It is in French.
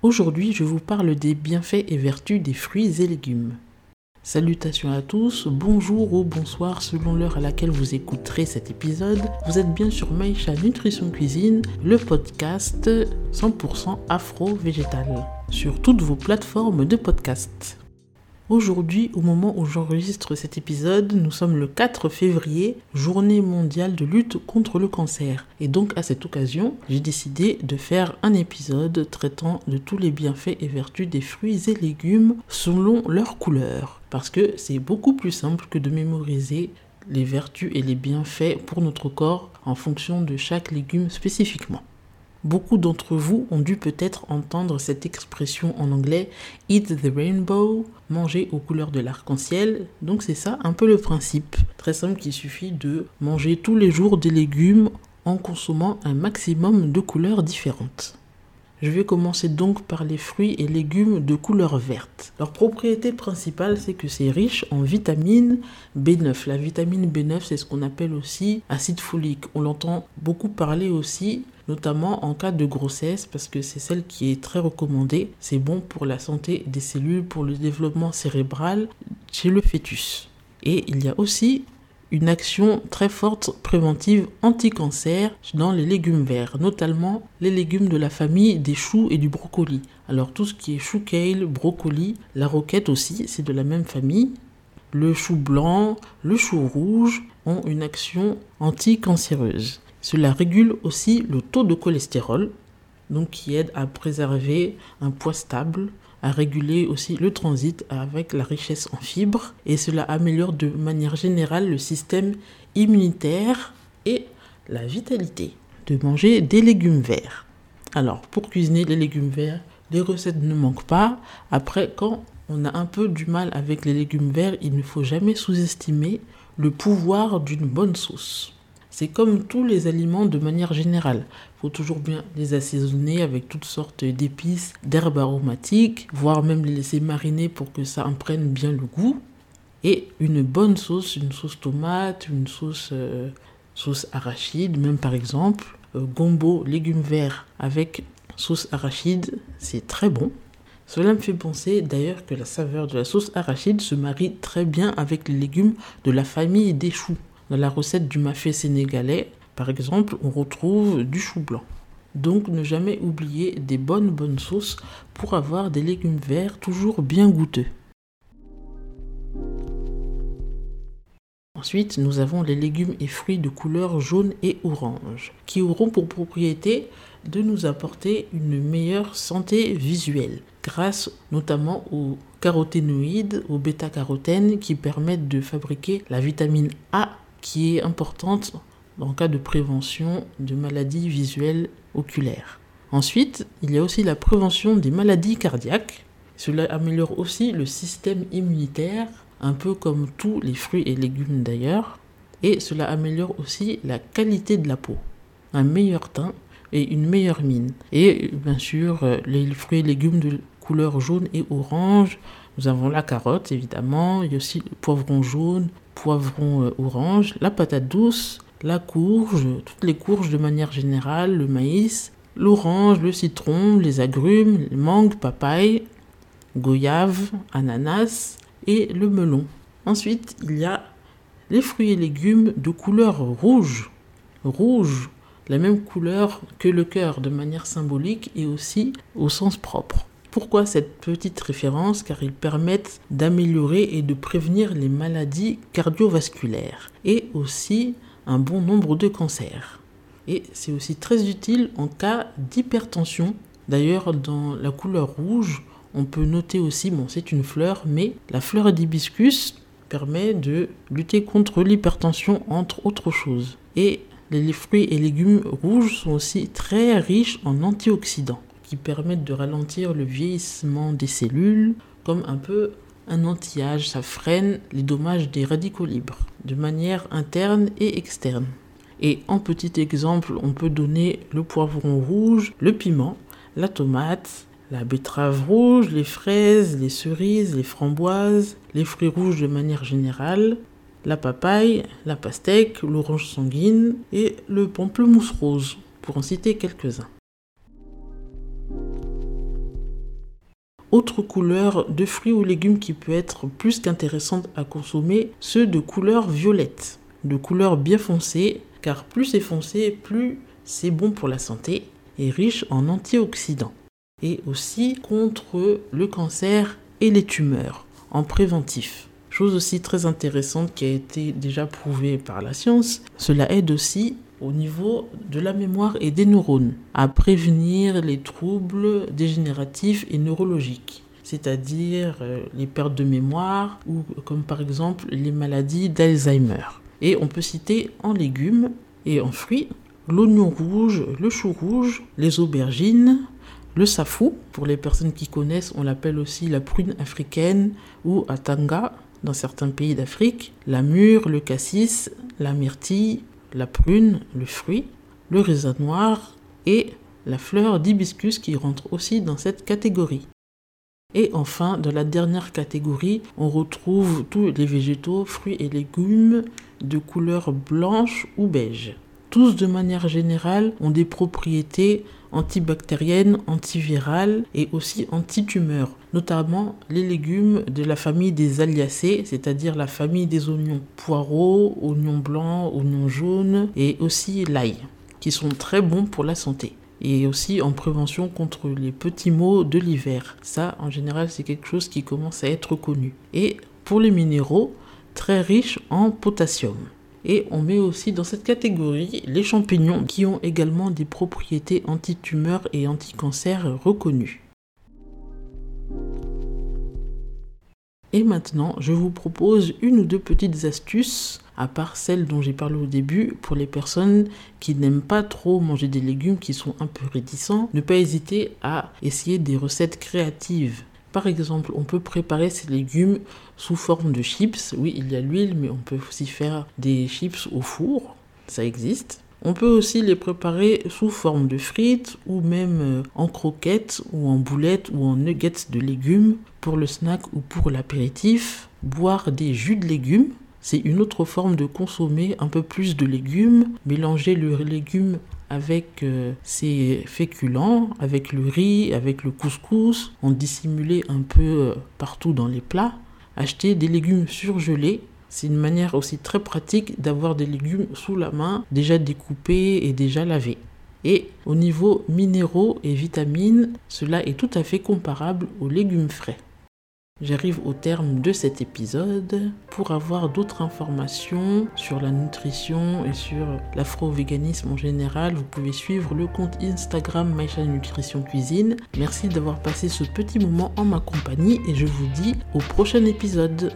Aujourd'hui, je vous parle des bienfaits et vertus des fruits et légumes. Salutations à tous, bonjour ou bonsoir selon l'heure à laquelle vous écouterez cet épisode. Vous êtes bien sur Maïcha Nutrition Cuisine, le podcast 100% afro-végétal, sur toutes vos plateformes de podcast. Aujourd'hui, au moment où j'enregistre cet épisode, nous sommes le 4 février, journée mondiale de lutte contre le cancer. Et donc à cette occasion, j'ai décidé de faire un épisode traitant de tous les bienfaits et vertus des fruits et légumes selon leur couleur. Parce que c'est beaucoup plus simple que de mémoriser les vertus et les bienfaits pour notre corps en fonction de chaque légume spécifiquement. Beaucoup d'entre vous ont dû peut-être entendre cette expression en anglais Eat the rainbow, manger aux couleurs de l'arc-en-ciel. Donc c'est ça un peu le principe. Très simple qu'il suffit de manger tous les jours des légumes en consommant un maximum de couleurs différentes. Je vais commencer donc par les fruits et légumes de couleur verte. Leur propriété principale, c'est que c'est riche en vitamine B9. La vitamine B9, c'est ce qu'on appelle aussi acide folique. On l'entend beaucoup parler aussi, notamment en cas de grossesse, parce que c'est celle qui est très recommandée. C'est bon pour la santé des cellules, pour le développement cérébral chez le fœtus. Et il y a aussi une action très forte préventive anti-cancer dans les légumes verts, notamment les légumes de la famille des choux et du brocoli. Alors tout ce qui est chou kale, brocoli, la roquette aussi, c'est de la même famille. Le chou blanc, le chou rouge ont une action anti-cancéreuse. Cela régule aussi le taux de cholestérol, donc qui aide à préserver un poids stable, à réguler aussi le transit avec la richesse en fibres et cela améliore de manière générale le système immunitaire et la vitalité de manger des légumes verts. Alors pour cuisiner les légumes verts, les recettes ne manquent pas. Après, quand on a un peu du mal avec les légumes verts, il ne faut jamais sous-estimer le pouvoir d'une bonne sauce. C'est comme tous les aliments de manière générale. Il faut toujours bien les assaisonner avec toutes sortes d'épices, d'herbes aromatiques, voire même les laisser mariner pour que ça imprègne bien le goût. Et une bonne sauce, une sauce tomate, une sauce, euh, sauce arachide, même par exemple, euh, gombo, légumes verts avec sauce arachide, c'est très bon. Cela me fait penser d'ailleurs que la saveur de la sauce arachide se marie très bien avec les légumes de la famille des choux. Dans la recette du mafé sénégalais, par exemple, on retrouve du chou blanc. Donc ne jamais oublier des bonnes bonnes sauces pour avoir des légumes verts toujours bien goûteux. Ensuite, nous avons les légumes et fruits de couleur jaune et orange, qui auront pour propriété de nous apporter une meilleure santé visuelle, grâce notamment aux caroténoïdes, aux bêta-carotènes qui permettent de fabriquer la vitamine A qui est importante en cas de prévention de maladies visuelles oculaires. Ensuite, il y a aussi la prévention des maladies cardiaques. Cela améliore aussi le système immunitaire, un peu comme tous les fruits et légumes d'ailleurs. Et cela améliore aussi la qualité de la peau, un meilleur teint et une meilleure mine. Et bien sûr, les fruits et légumes de couleur jaune et orange, nous avons la carotte évidemment, il y a aussi le poivron jaune, poivron euh, orange, la patate douce, la courge, toutes les courges de manière générale, le maïs, l'orange, le citron, les agrumes, les mangues, papaye, goyave, ananas et le melon. Ensuite, il y a les fruits et légumes de couleur rouge. Rouge, la même couleur que le cœur de manière symbolique et aussi au sens propre. Pourquoi cette petite référence Car ils permettent d'améliorer et de prévenir les maladies cardiovasculaires et aussi un bon nombre de cancers. Et c'est aussi très utile en cas d'hypertension. D'ailleurs, dans la couleur rouge, on peut noter aussi, bon, c'est une fleur, mais la fleur d'hibiscus permet de lutter contre l'hypertension, entre autres choses. Et les fruits et légumes rouges sont aussi très riches en antioxydants qui permettent de ralentir le vieillissement des cellules, comme un peu un anti-âge, ça freine les dommages des radicaux libres, de manière interne et externe. Et en petit exemple, on peut donner le poivron rouge, le piment, la tomate, la betterave rouge, les fraises, les cerises, les framboises, les fruits rouges de manière générale, la papaye, la pastèque, l'orange sanguine et le pamplemousse rose, pour en citer quelques-uns. Autre couleur de fruits ou légumes qui peut être plus qu'intéressante à consommer, ceux de couleur violette, de couleur bien foncée, car plus c'est foncé, plus c'est bon pour la santé et riche en antioxydants. Et aussi contre le cancer et les tumeurs, en préventif. Chose aussi très intéressante qui a été déjà prouvée par la science, cela aide aussi au niveau de la mémoire et des neurones à prévenir les troubles dégénératifs et neurologiques c'est-à-dire euh, les pertes de mémoire ou comme par exemple les maladies d'Alzheimer. Et on peut citer en légumes et en fruits l'oignon rouge, le chou rouge, les aubergines, le safou, pour les personnes qui connaissent, on l'appelle aussi la prune africaine ou atanga dans certains pays d'Afrique, la mûre, le cassis, la myrtille, la prune, le fruit, le raisin noir et la fleur d'hibiscus qui rentre aussi dans cette catégorie. Et enfin, dans la dernière catégorie, on retrouve tous les végétaux, fruits et légumes de couleur blanche ou beige. Tous de manière générale ont des propriétés antibactériennes, antivirales et aussi antitumeurs, notamment les légumes de la famille des aliacées, c'est-à-dire la famille des oignons poireaux, oignons blancs, oignons jaunes et aussi l'ail, qui sont très bons pour la santé et aussi en prévention contre les petits maux de l'hiver. Ça, en général, c'est quelque chose qui commence à être connu. Et pour les minéraux, très riches en potassium. Et on met aussi dans cette catégorie les champignons qui ont également des propriétés anti-tumeurs et anti-cancer reconnues. Et maintenant, je vous propose une ou deux petites astuces, à part celles dont j'ai parlé au début, pour les personnes qui n'aiment pas trop manger des légumes, qui sont un peu réticents. Ne pas hésiter à essayer des recettes créatives. Par exemple, on peut préparer ces légumes sous forme de chips. Oui, il y a l'huile, mais on peut aussi faire des chips au four. Ça existe. On peut aussi les préparer sous forme de frites ou même euh, en croquettes ou en boulettes ou en nuggets de légumes pour le snack ou pour l'apéritif. Boire des jus de légumes, c'est une autre forme de consommer un peu plus de légumes. Mélanger le légume avec euh, ses féculents, avec le riz, avec le couscous, en dissimuler un peu euh, partout dans les plats. Acheter des légumes surgelés c'est une manière aussi très pratique d'avoir des légumes sous la main, déjà découpés et déjà lavés. Et au niveau minéraux et vitamines, cela est tout à fait comparable aux légumes frais. J'arrive au terme de cet épisode. Pour avoir d'autres informations sur la nutrition et sur l'afro-véganisme en général, vous pouvez suivre le compte Instagram Maïcha Nutrition Cuisine. Merci d'avoir passé ce petit moment en ma compagnie et je vous dis au prochain épisode.